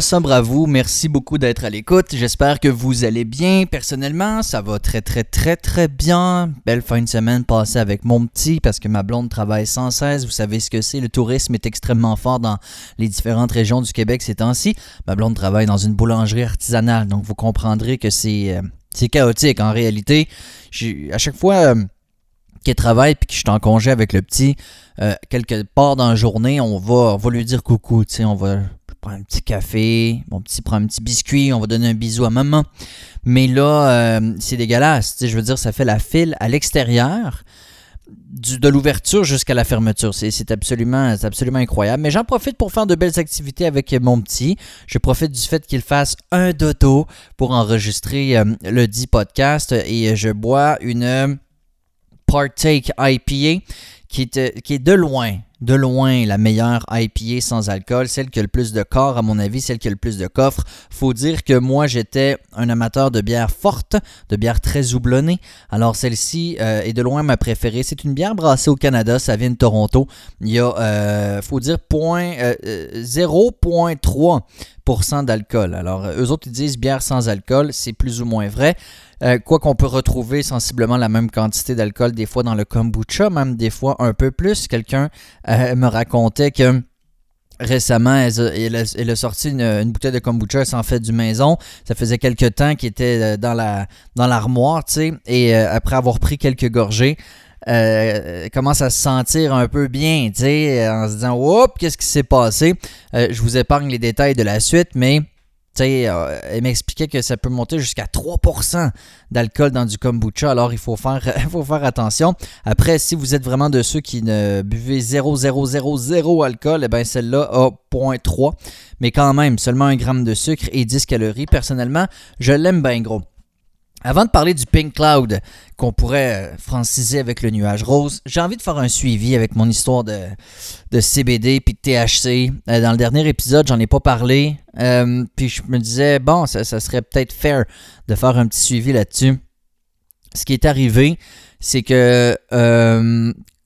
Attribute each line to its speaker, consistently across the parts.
Speaker 1: sobre à vous. Merci beaucoup d'être à l'écoute. J'espère que vous allez bien. Personnellement, ça va très très très très bien. Belle fin de semaine passée avec mon petit parce que ma blonde travaille sans cesse. Vous savez ce que c'est. Le tourisme est extrêmement fort dans les différentes régions du Québec ces temps-ci. Ma blonde travaille dans une boulangerie artisanale. Donc vous comprendrez que c'est euh, c'est chaotique en réalité. À chaque fois... Euh, qu'elle travaille puis que je suis en congé avec le petit, euh, quelque part dans la journée, on va, on va lui dire coucou, tu sais, on va prendre un petit café, mon petit prend un petit biscuit, on va donner un bisou à maman. Mais là, euh, c'est dégueulasse, je veux dire, ça fait la file à l'extérieur. de l'ouverture jusqu'à la fermeture. C'est absolument, absolument incroyable. Mais j'en profite pour faire de belles activités avec mon petit. Je profite du fait qu'il fasse un dodo pour enregistrer euh, le dit podcast et je bois une Partake IPA, qui qui est de loin, de loin la meilleure IPA sans alcool, celle qui a le plus de corps, à mon avis, celle qui a le plus de coffre. Faut dire que moi, j'étais un amateur de bière forte, de bière très houblonnée. Alors, celle-ci euh, est de loin ma préférée. C'est une bière brassée au Canada, ça vient de Toronto. Il y a, euh, faut dire, point, 0,3% euh, d'alcool. Alors, eux autres, ils disent bière sans alcool, c'est plus ou moins vrai. Euh, quoi qu'on peut retrouver sensiblement la même quantité d'alcool des fois dans le kombucha, même des fois un peu plus. Quelqu'un euh, me racontait que récemment, elle a, sorti une, bouteille de kombucha, elle s'en fait du maison. Ça faisait quelques temps qu'il était euh, dans la dans l'armoire, tu sais, et après avoir pris quelques gorgées, commence à se sentir un peu bien, tu sais, en se disant, oups, qu'est-ce qui s'est passé? je vous épargne les détails de la suite, mais euh, elle m'expliquait que ça peut monter jusqu'à 3% d'alcool dans du kombucha, alors il faut faire, faut faire attention. Après, si vous êtes vraiment de ceux qui ne buvez 0,000 alcool, eh bien celle-là a 0.3, mais quand même, seulement un gramme de sucre et 10 calories. Personnellement, je l'aime bien gros. Avant de parler du Pink Cloud qu'on pourrait euh, franciser avec le nuage rose, j'ai envie de faire un suivi avec mon histoire de, CBD puis de THC. Euh, dans le dernier épisode, j'en ai pas parlé. Euh, puis je me disais, bon, ça, serait peut-être fair de faire un petit suivi là-dessus. Ce qui est arrivé, c'est que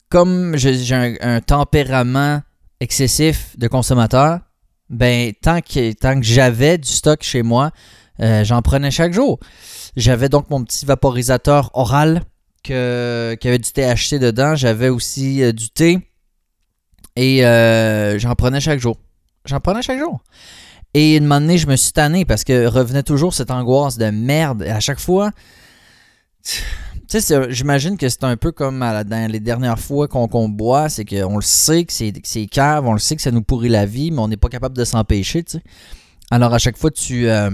Speaker 1: comme j'ai un, un, tempérament excessif de consommateur, ben tant que, tant que j'avais du stock chez moi, j'en prenais chaque jour. J'avais donc mon petit vaporisateur oral que, qui avait du THC dedans. J'avais aussi euh, du thé. Et euh, j'en prenais chaque jour. J'en prenais chaque jour. Et une moment donné, je me suis tanné parce que revenait toujours cette angoisse de merde. Et à chaque fois, tu sais, j'imagine que c'est un peu comme dans les dernières fois qu'on boit, c'est qu'on le sait que c'est cave, on le sait que ça nous pourrit la vie, mais on n'est pas capable de s'empêcher, tu sais. Alors à chaque fois, tu, euh,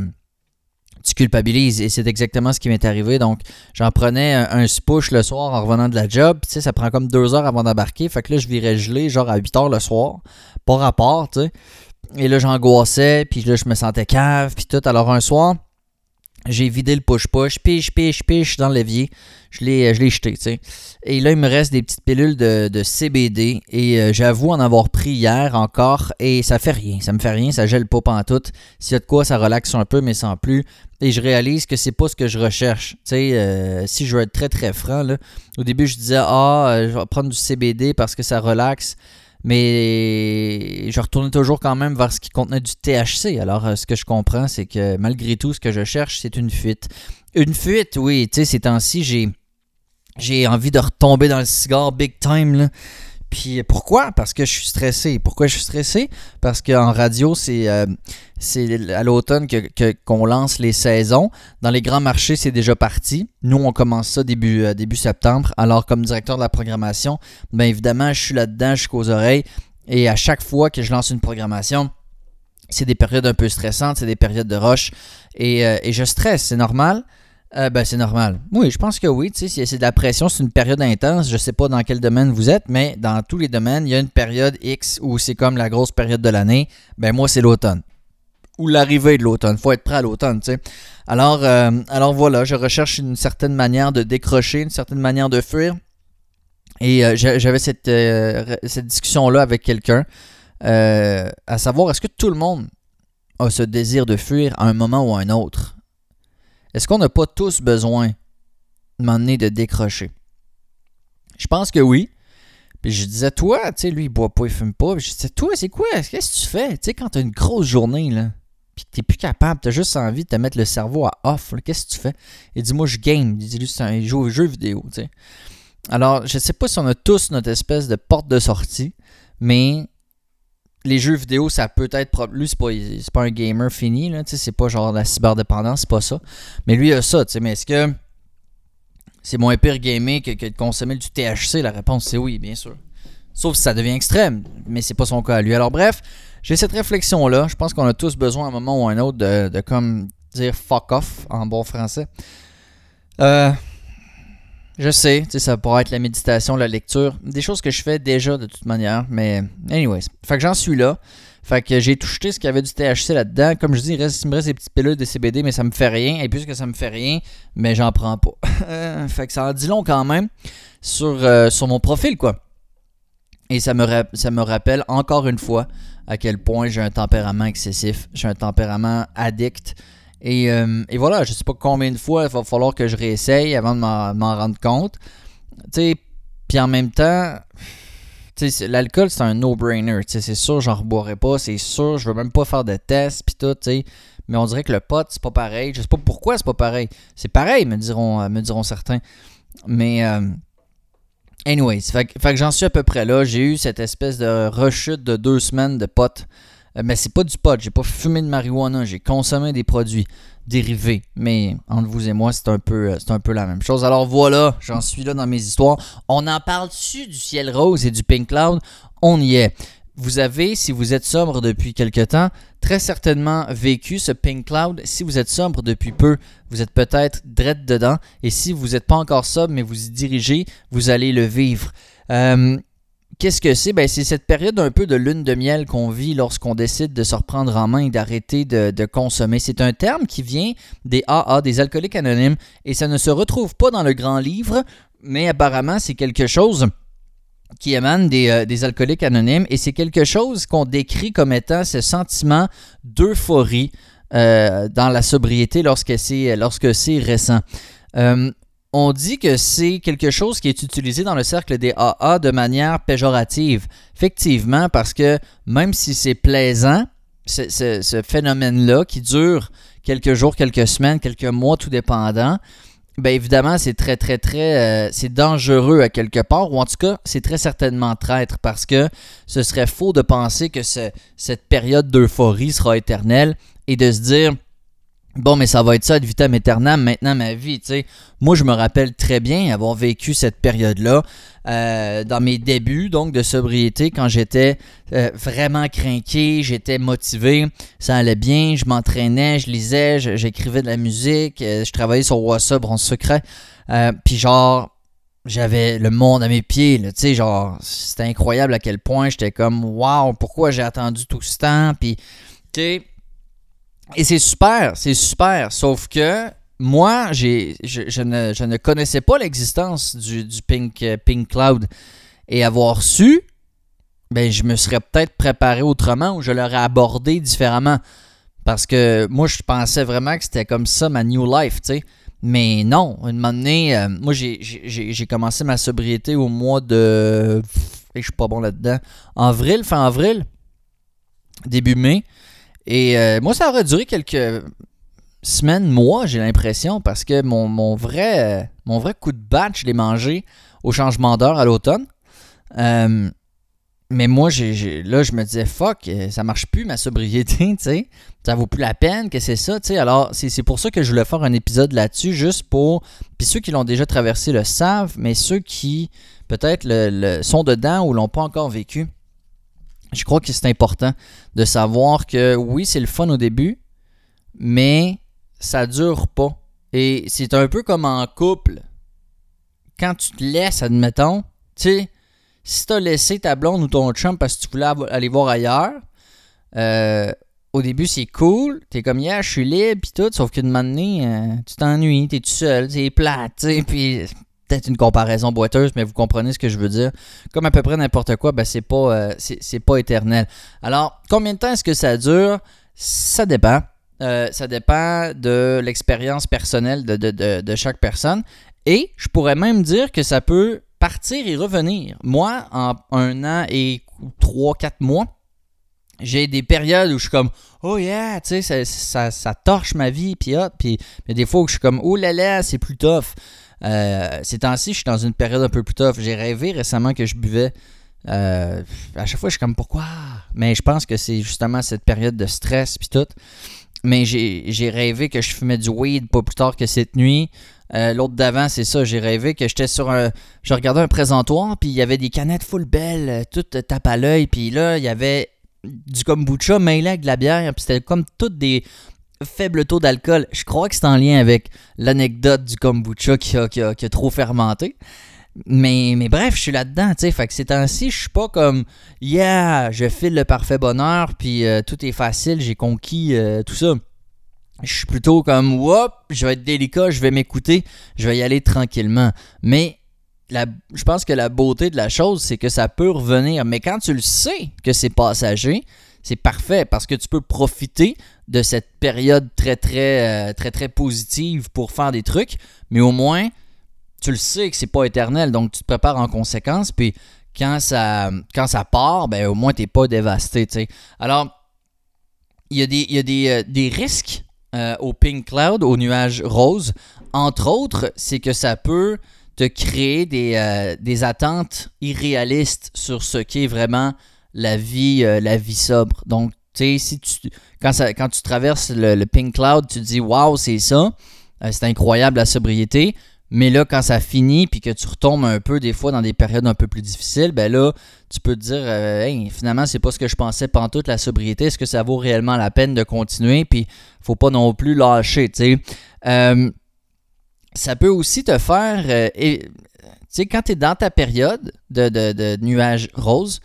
Speaker 1: tu culpabilises. Et c'est exactement ce qui m'est arrivé. Donc, j'en prenais un, spush le soir en revenant de la job. Tu sais, ça prend comme deux heures avant d'embarquer. Fait que là, je virais gelé, genre à 8 heures le soir. Pas rapport, tu sais. Et là, j'angoissais, puis là, je me sentais cave, puis tout. Alors, un soir, j'ai vidé le push-push, piche, piche, piche dans l'évier. Je l'ai, je l'ai jeté. Et là, il me reste des petites pilules de, CBD. Et euh, j'avoue en avoir pris hier encore. Et ça fait rien. Ça me fait rien. Ça gèle pas tout. S'il y a de quoi, ça relaxe un peu, mais sans plus. Et je réalise que c'est pas ce que je recherche. Euh, si je veux être très très franc, au début, je disais, ah, euh, je vais prendre du CBD parce que ça relaxe mais je retournais toujours quand même vers ce qui contenait du THC. Alors, euh, ce que je comprends, c'est que malgré tout, ce que je cherche, c'est une fuite. Une fuite, oui, tu sais, ces temps-ci, j'ai, j'ai envie de retomber dans le cigare big time, là. Puis pourquoi? Parce que je suis stressé. Pourquoi je suis stressé? Parce qu'en radio, c'est euh, à l'automne que, qu'on lance les saisons. Dans les grands marchés, c'est déjà parti. Nous, on commence ça début, euh, septembre. Alors, comme directeur de la programmation, bien évidemment, je suis là-dedans jusqu'aux oreilles. Et à chaque fois que je lance une programmation, c'est des périodes un peu stressantes, c'est des périodes de rush. Et, euh, et je stresse, c'est normal. Euh, ben, c'est normal. Oui, je pense que oui. Si c'est de la pression, c'est une période intense. Je sais pas dans quel domaine vous êtes, mais dans tous les domaines, il y a une période X où c'est comme la grosse période de l'année. Ben, moi, c'est l'automne. Ou l'arrivée de l'automne. faut être prêt à l'automne, tu sais. Alors, euh, alors voilà, je recherche une certaine manière de décrocher, une certaine manière de fuir. Et euh, j'avais cette, cette discussion-là avec quelqu'un, à savoir, est-ce que tout le monde a ce désir de fuir à un moment ou à un autre? Est-ce qu'on n'a pas tous besoin de m'emmener de décrocher? Je pense que oui. Puis je disais, toi, tu sais, lui, il boit pas, il fume pas. Puis je disais, toi, c'est quoi? Qu'est-ce que tu fais? Tu sais, quand t'as une grosse journée, là, puis que t'es plus capable, t'as juste envie de te mettre le cerveau à off, qu'est-ce que tu fais? Il dit, moi, je game. Il dit, lui, un jeu, jeu vidéo. Alors, je sais pas si on a tous notre espèce de porte de sortie, mais les jeux vidéo, ça peut être. Lui, c'est pas, pas un gamer fini, là, c'est pas genre la cyberdépendance, c'est pas ça. Mais lui, il a ça, tu sais. Mais est-ce que c'est moins pire gamer que, de consommer du THC La réponse, c'est oui, bien sûr. Sauf si ça devient extrême, mais c'est pas son cas à lui. Alors, bref, j'ai cette réflexion-là. Je pense qu'on a tous besoin à un moment ou à un autre de, de comme dire fuck off en bon français. Euh, je sais, ça pourrait être la méditation, la lecture, des choses que je fais déjà de toute manière, mais anyways. Fait que j'en suis là. Fait que j'ai touché ce qu'il y avait du THC là-dedans. Comme je dis, il, reste, des petites pilules de CBD, mais ça me fait rien. Et puisque ça me fait rien, mais j'en prends pas. fait que ça en dit long quand même sur, euh, mon profil, quoi. Et ça me, ça me rappelle encore une fois à quel point j'ai un tempérament excessif, j'ai un tempérament addict. Euh, et, voilà, je sais pas combien de fois il va falloir que je réessaye avant de m'en rendre compte. Puis en même temps, l'alcool c'est un no-brainer. C'est sûr, j'en reboirai pas, c'est sûr, je veux même pas faire de tests, puis tout, Mais on dirait que le pot, c'est pas pareil. Je sais pas pourquoi c'est pas pareil. C'est pareil, me diront, me diront certains. Mais, euh, anyways, fait, que j'en suis à peu près là. J'ai eu cette espèce de rechute de deux semaines de potes euh, mais c'est pas du pot, j'ai pas fumé de marijuana, j'ai consommé des produits dérivés. Mais entre vous et moi, c'est un peu, euh, la même chose. Alors voilà, j'en suis là dans mes histoires. On en parle-tu du ciel rose et du pink cloud? On y est. Vous avez, si vous êtes sobre depuis quelque temps, très certainement vécu ce pink cloud. Si vous êtes sobre depuis peu, vous êtes peut-être drette dedans. Et si vous n'êtes pas encore sobre, mais vous y dirigez, vous allez le vivre. Euh, Qu'est-ce que c'est? Ben, c'est cette période un peu de lune de miel qu'on vit lorsqu'on décide de se reprendre en main et d'arrêter de, consommer. C'est un terme qui vient des AA, des alcooliques anonymes, et ça ne se retrouve pas dans le grand livre, mais apparemment c'est quelque chose qui émane des, euh, alcooliques anonymes, et c'est quelque chose qu'on décrit comme étant ce sentiment d'euphorie euh, dans la sobriété lorsque c'est, lorsque c'est récent. Euh, on dit que c'est quelque chose qui est utilisé dans le cercle des AA de manière péjorative. Effectivement, parce que même si c'est plaisant, ce, phénomène-là qui dure quelques jours, quelques semaines, quelques mois, tout dépendant, bien évidemment, c'est très, très, très. Euh, c'est dangereux à quelque part, ou en tout cas, c'est très certainement traître parce que ce serait faux de penser que cette période d'euphorie sera éternelle et de se dire Bon, mais ça va être ça de vitam aeternam maintenant ma vie, tu sais. Moi, je me rappelle très bien avoir vécu cette période-là euh, dans mes débuts, donc de sobriété, quand j'étais euh, vraiment craqué, j'étais motivé, ça allait bien, je m'entraînais, je lisais, j'écrivais de la musique, euh, je travaillais sur WhatsApp en secret, puis genre, j'avais le monde à mes pieds, tu sais, genre, c'était incroyable à quel point j'étais comme, waouh, pourquoi j'ai attendu tout ce temps, puis, tu et c'est super, c'est super. Sauf que moi, j'ai, je, ne, connaissais pas l'existence du, Pink, euh, Pink Cloud. Et avoir su, ben, je me serais peut-être préparé autrement ou je l'aurais abordé différemment. Parce que moi, je pensais vraiment que c'était comme ça ma new life, tu sais. Mais non, une moment donné, euh, moi, j'ai commencé ma sobriété au mois de. Je suis pas bon là-dedans. Avril, fin avril, début mai. Et euh, moi, ça aurait duré quelques semaines, mois, j'ai l'impression, parce que mon, vrai, euh, mon vrai coup de batch, je l'ai mangé au changement d'heure à l'automne. Euh, mais moi, là, je me disais, fuck, ça marche plus ma sobriété, tu sais. Ça vaut plus la peine que c'est ça, tu sais. Alors, c'est, pour ça que je voulais faire un épisode là-dessus, juste pour. Puis ceux qui l'ont déjà traversé le savent, mais ceux qui, peut-être, le, sont dedans ou l'ont pas encore vécu, je crois que c'est important de savoir que oui, c'est le fun au début, mais ça dure pas. Et c'est un peu comme en couple. Quand tu te laisses, admettons, tu sais, si tu as laissé ta blonde ou ton chum parce que tu voulais aller voir ailleurs, euh, au début c'est cool, t'es comme yeah, je suis libre pis tout, sauf qu'une année, euh, tu t'ennuies, t'es tout seul, c'est plate, tu sais, puis peut-être une comparaison boiteuse, mais vous comprenez ce que je veux dire. Comme à peu près n'importe quoi, ben c'est pas, euh, éternel. Alors, combien de temps est-ce que ça dure? Ça dépend. Euh, ça dépend de l'expérience personnelle de, chaque personne. Et je pourrais même dire que ça peut partir et revenir. Moi, en un an et trois, quatre mois, j'ai des périodes où je suis comme oh yeah, tu sais, ça, ça, torche ma vie, puis hop, puis des fois où je suis comme oh là là, c'est plus tough. Euh, ces temps-ci, je suis dans une période un peu plus tough. J'ai rêvé récemment que je buvais. Euh, à chaque fois, je suis comme pourquoi? Mais je pense que c'est justement cette période de stress puis tout. Mais j'ai rêvé que je fumais du weed pas plus tard que cette nuit. Euh, l'autre d'avant, c'est ça. J'ai rêvé que j'étais sur un. Je regardais un présentoir, puis il y avait des canettes full belles, toutes tape à l'œil. Puis là, il y avait du kombucha mêlé avec de la bière. Puis c'était comme toutes des faibles taux d'alcool. Je crois que c'est en lien avec l'anecdote du kombucha qui a, trop fermenté. Mais, bref, je suis là-dedans, tu sais. Fait que ces temps-ci, je suis pas comme Yeah, je file le parfait bonheur, puis euh, tout est facile, j'ai conquis euh, tout ça. Je suis plutôt comme Whoop, je vais être délicat, je vais m'écouter, je vais y aller tranquillement. Mais je pense que la beauté de la chose, c'est que ça peut revenir. Mais quand tu le sais que c'est passager, c'est parfait parce que tu peux profiter de cette période très très euh, très très positive pour faire des trucs, mais au moins tu le sais que c'est pas éternel, donc tu te prépares en conséquence. Puis quand ça quand ça part, ben au moins t'es pas dévasté. Alors il y a des, euh, risques euh, au pink cloud, au nuage rose. Entre autres, c'est que ça peut de créer des, attentes irréalistes sur ce qu'est vraiment la vie, euh, la vie sobre. Donc, tu sais, si tu, quand, tu traverses le, pink cloud, tu te dis, waouh, c'est ça, euh, c'est incroyable la sobriété. Mais là, quand ça finit, puis que tu retombes un peu, des fois, dans des périodes un peu plus difficiles, ben là, tu peux te dire, hey, finalement, c'est pas ce que je pensais pendant toute la sobriété. Est-ce que ça vaut réellement la peine de continuer? Puis, faut pas non plus lâcher, tu sais ça peut aussi te faire. Euh, tu sais, quand tu es dans ta période de, de, nuages roses,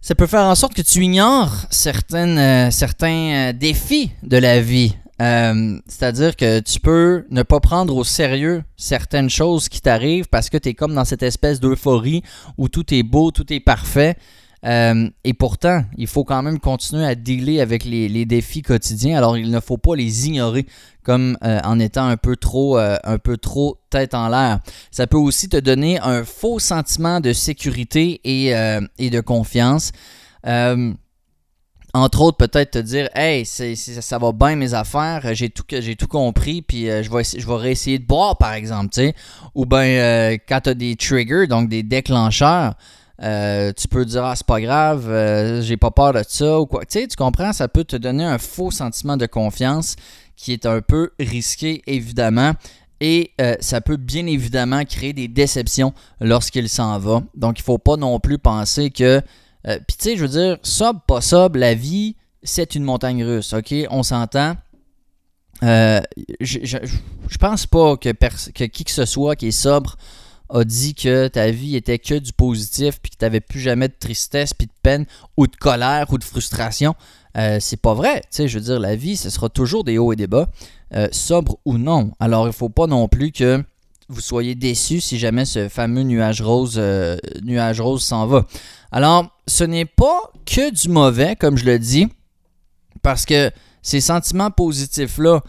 Speaker 1: ça peut faire en sorte que tu ignores euh, certains euh, défis de la vie. C'est-à-dire que tu peux ne pas prendre au sérieux certaines choses qui t'arrivent parce que tu es comme dans cette espèce d'euphorie où tout est beau, tout est parfait. Et pourtant, il faut quand même continuer à dealer avec les, défis quotidiens. Alors, il ne faut pas les ignorer comme euh, en étant un peu trop euh, un peu trop tête en l'air. Ça peut aussi te donner un faux sentiment de sécurité et, euh, de confiance. entre autres, peut-être te dire Hey, ça va bien mes affaires, j'ai tout, compris, puis je, vais, je vais réessayer de boire, par exemple. Ou bien quand tu as des triggers, donc des déclencheurs, tu peux dire ah c'est pas grave, j'ai pas peur de ça ou quoi. Tu sais, tu comprends, ça peut te donner un faux sentiment de confiance qui est un peu risqué, évidemment. Et euh, ça peut bien évidemment créer des déceptions lorsqu'il s'en va. Donc, il faut pas non plus penser que. Euh, puis, tu sais, je veux dire, sobre, pas sobre, la vie, c'est une montagne russe, OK? On s'entend. Euh, je, je, pense pas que, que, qui que ce soit qui est sobre a dit que ta vie était que du positif, puis que tu n'avais plus jamais de tristesse, puis de peine, ou de colère, ou de frustration. Euh, c'est pas vrai. Tu sais, je veux dire, la vie, ce sera toujours des hauts et des bas, euh, sobre ou non. Alors, il faut pas non plus que vous soyez déçus si jamais ce fameux nuage rose, euh, nuage rose s'en va. Alors, ce n'est pas que du mauvais, comme je le dis, parce que ces sentiments positifs-là,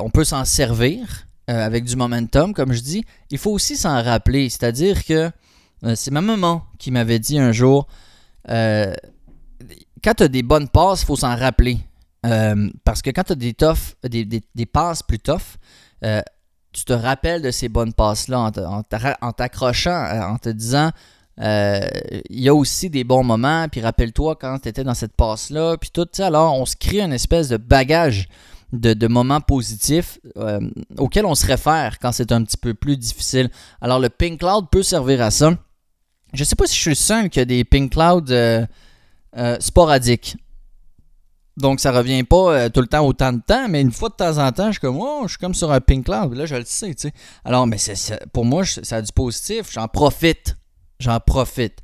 Speaker 1: on peut s'en servir avec du momentum, comme je dis. Il faut aussi s'en rappeler, c'est-à-dire que c'est ma maman qui m'avait dit un jour, quand tu as des bonnes passes, il faut s'en rappeler. Euh, parce que quand tu as des, tough, des, passes plus tough, euh, tu te rappelles de ces bonnes passes-là en, t'accrochant, euh, en, te disant il y a aussi des bons moments, puis rappelle-toi quand tu étais dans cette passe-là, puis tout ça. Alors, on se crée une espèce de bagage de, moments positifs auxquels on se réfère quand c'est un petit peu plus difficile. Alors, le Pink Cloud peut servir à ça. Je sais pas si je suis le seul qui a des Pink Cloud euh, sporadique. Donc, ça revient pas euh, tout le temps autant de temps, mais une fois de temps en temps, je suis comme, oh, je suis comme sur un pink cloud. Là, je le sais, tu. Alors, mais c'est, pour moi, ça a du positif. J'en profite. J'en profite.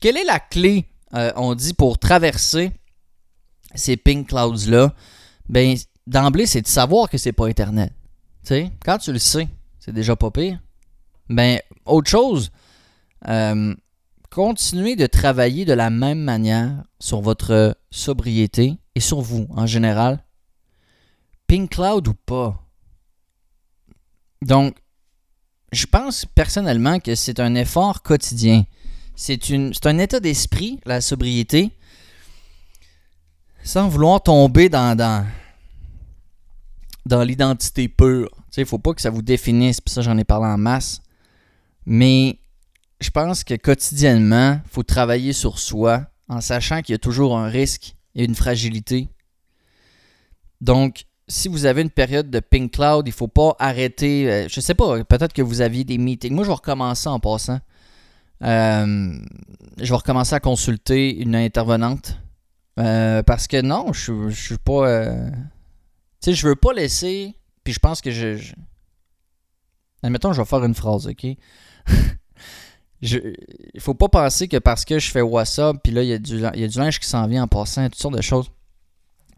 Speaker 1: Quelle est la clé, euh, on dit, pour traverser ces pink clouds-là? Ben, d'emblée, c'est de savoir que c'est pas éternel. Tu sais, quand tu le sais, c'est déjà pas pire. Ben, autre chose, continuez de travailler de la même manière sur votre sobriété et sur vous en général, Pink Cloud ou pas? Donc, je pense personnellement que c'est un effort quotidien. C'est un état d'esprit, la sobriété, sans vouloir tomber dans, dans l'identité pure. Il ne faut pas que ça vous définisse, puis ça j'en ai parlé en masse. Mais je pense que quotidiennement, il faut travailler sur soi en sachant qu'il y a toujours un risque et une fragilité. Donc, si vous avez une période de pink cloud, il ne faut pas arrêter. Euh, je sais pas, peut-être que vous aviez des meetings. Moi, je vais recommencer en passant. Euh, je vais recommencer à consulter une intervenante. Euh, parce que non, je, ne suis pas. Sais, je veux pas laisser. Puis je pense que je, je. Admettons, je vais faire une phrase, ok? il faut pas penser que parce que je fais WhatsApp, puis là, il y, a du, y a du linge qui s'en vient en passant, toutes sortes de choses.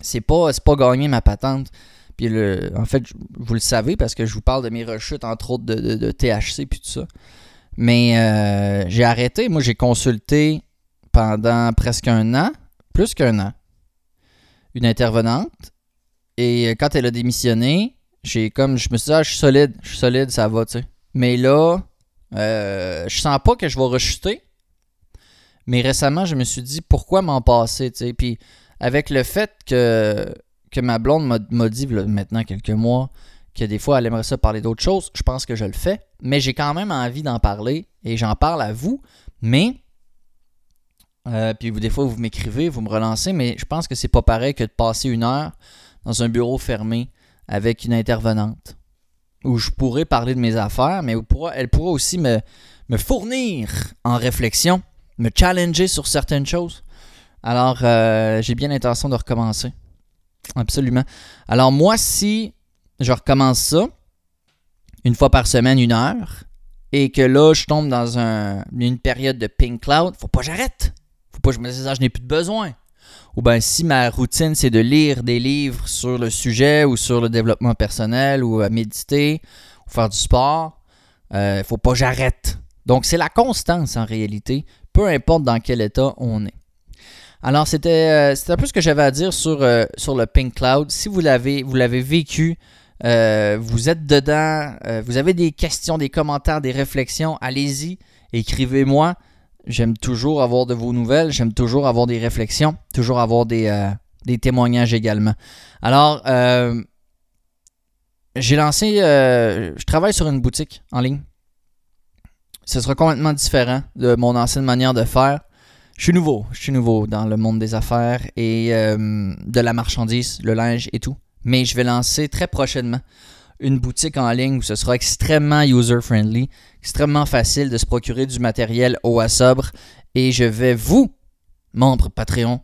Speaker 1: C'est pas, pas gagner ma patente. Puis le, en fait, vous le savez parce que je vous parle de mes rechutes, entre autres de, THC puis tout ça. Mais euh, j'ai arrêté. Moi, j'ai consulté pendant presque un an, plus qu'un an, une intervenante. Et quand elle a démissionné, j'ai comme je me suis dit, ah, je suis solide, je suis solide, ça va, tu sais. Mais là, euh, je sens pas que je vais rechuter. Mais récemment, je me suis dit pourquoi m'en passer, tu sais? Puis avec le fait que, que ma blonde m'a dit maintenant quelques mois que des fois elle aimerait ça parler d'autres choses, je pense que je le fais. Mais j'ai quand même envie d'en parler et j'en parle à vous. Mais euh, puis des fois vous m'écrivez, vous me relancez, mais je pense que c'est pas pareil que de passer une heure dans un bureau fermé avec une intervenante où je pourrais parler de mes affaires, mais elle pourra aussi me, me fournir en réflexion, me challenger sur certaines choses. Alors, euh, j'ai bien l'intention de recommencer. Absolument. Alors, moi, si je recommence ça, une fois par semaine, une heure, et que là, je tombe dans une période de pink cloud, faut pas que j'arrête. Faut pas que je me dise, ah, je n'ai plus de besoin. Ou bien si ma routine, c'est de lire des livres sur le sujet ou sur le développement personnel ou à méditer ou faire du sport, il euh, ne faut pas j'arrête. Donc, c'est la constance en réalité, peu importe dans quel état on est. Alors, c'était euh, un peu ce que j'avais à dire sur, euh, sur le Pink Cloud. Si vous l'avez vécu, vous êtes dedans, vous avez des questions, des commentaires, des réflexions, allez-y, écrivez-moi. J'aime toujours avoir de vos nouvelles, j'aime toujours avoir des réflexions, toujours avoir des, euh, témoignages également. Alors, euh, j'ai lancé, euh, je travaille sur une boutique en ligne. Ce sera complètement différent de mon ancienne manière de faire. Je suis nouveau, je suis nouveau dans le monde des affaires et de la marchandise, le linge et tout. Mais je vais lancer très prochainement une boutique en ligne où ce sera extrêmement user-friendly, extrêmement facile de se procurer du matériel au à sobre. Et je vais vous, membres Patreon,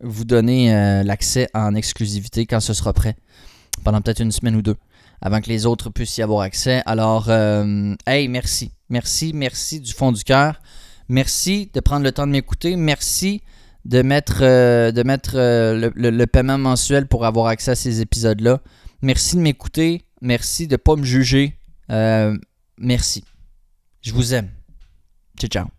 Speaker 1: vous donner euh, l'accès en exclusivité quand ce sera prêt, pendant peut-être une semaine ou deux, avant que les autres puissent y avoir accès. Alors, euh, hey, merci. Merci, merci du fond du cœur. Merci de prendre le temps de m'écouter. Merci de mettre, euh, de mettre le, paiement mensuel pour avoir accès à ces épisodes-là. Merci de m'écouter. Merci de ne pas me juger. merci. Je vous aime. Ciao, ciao.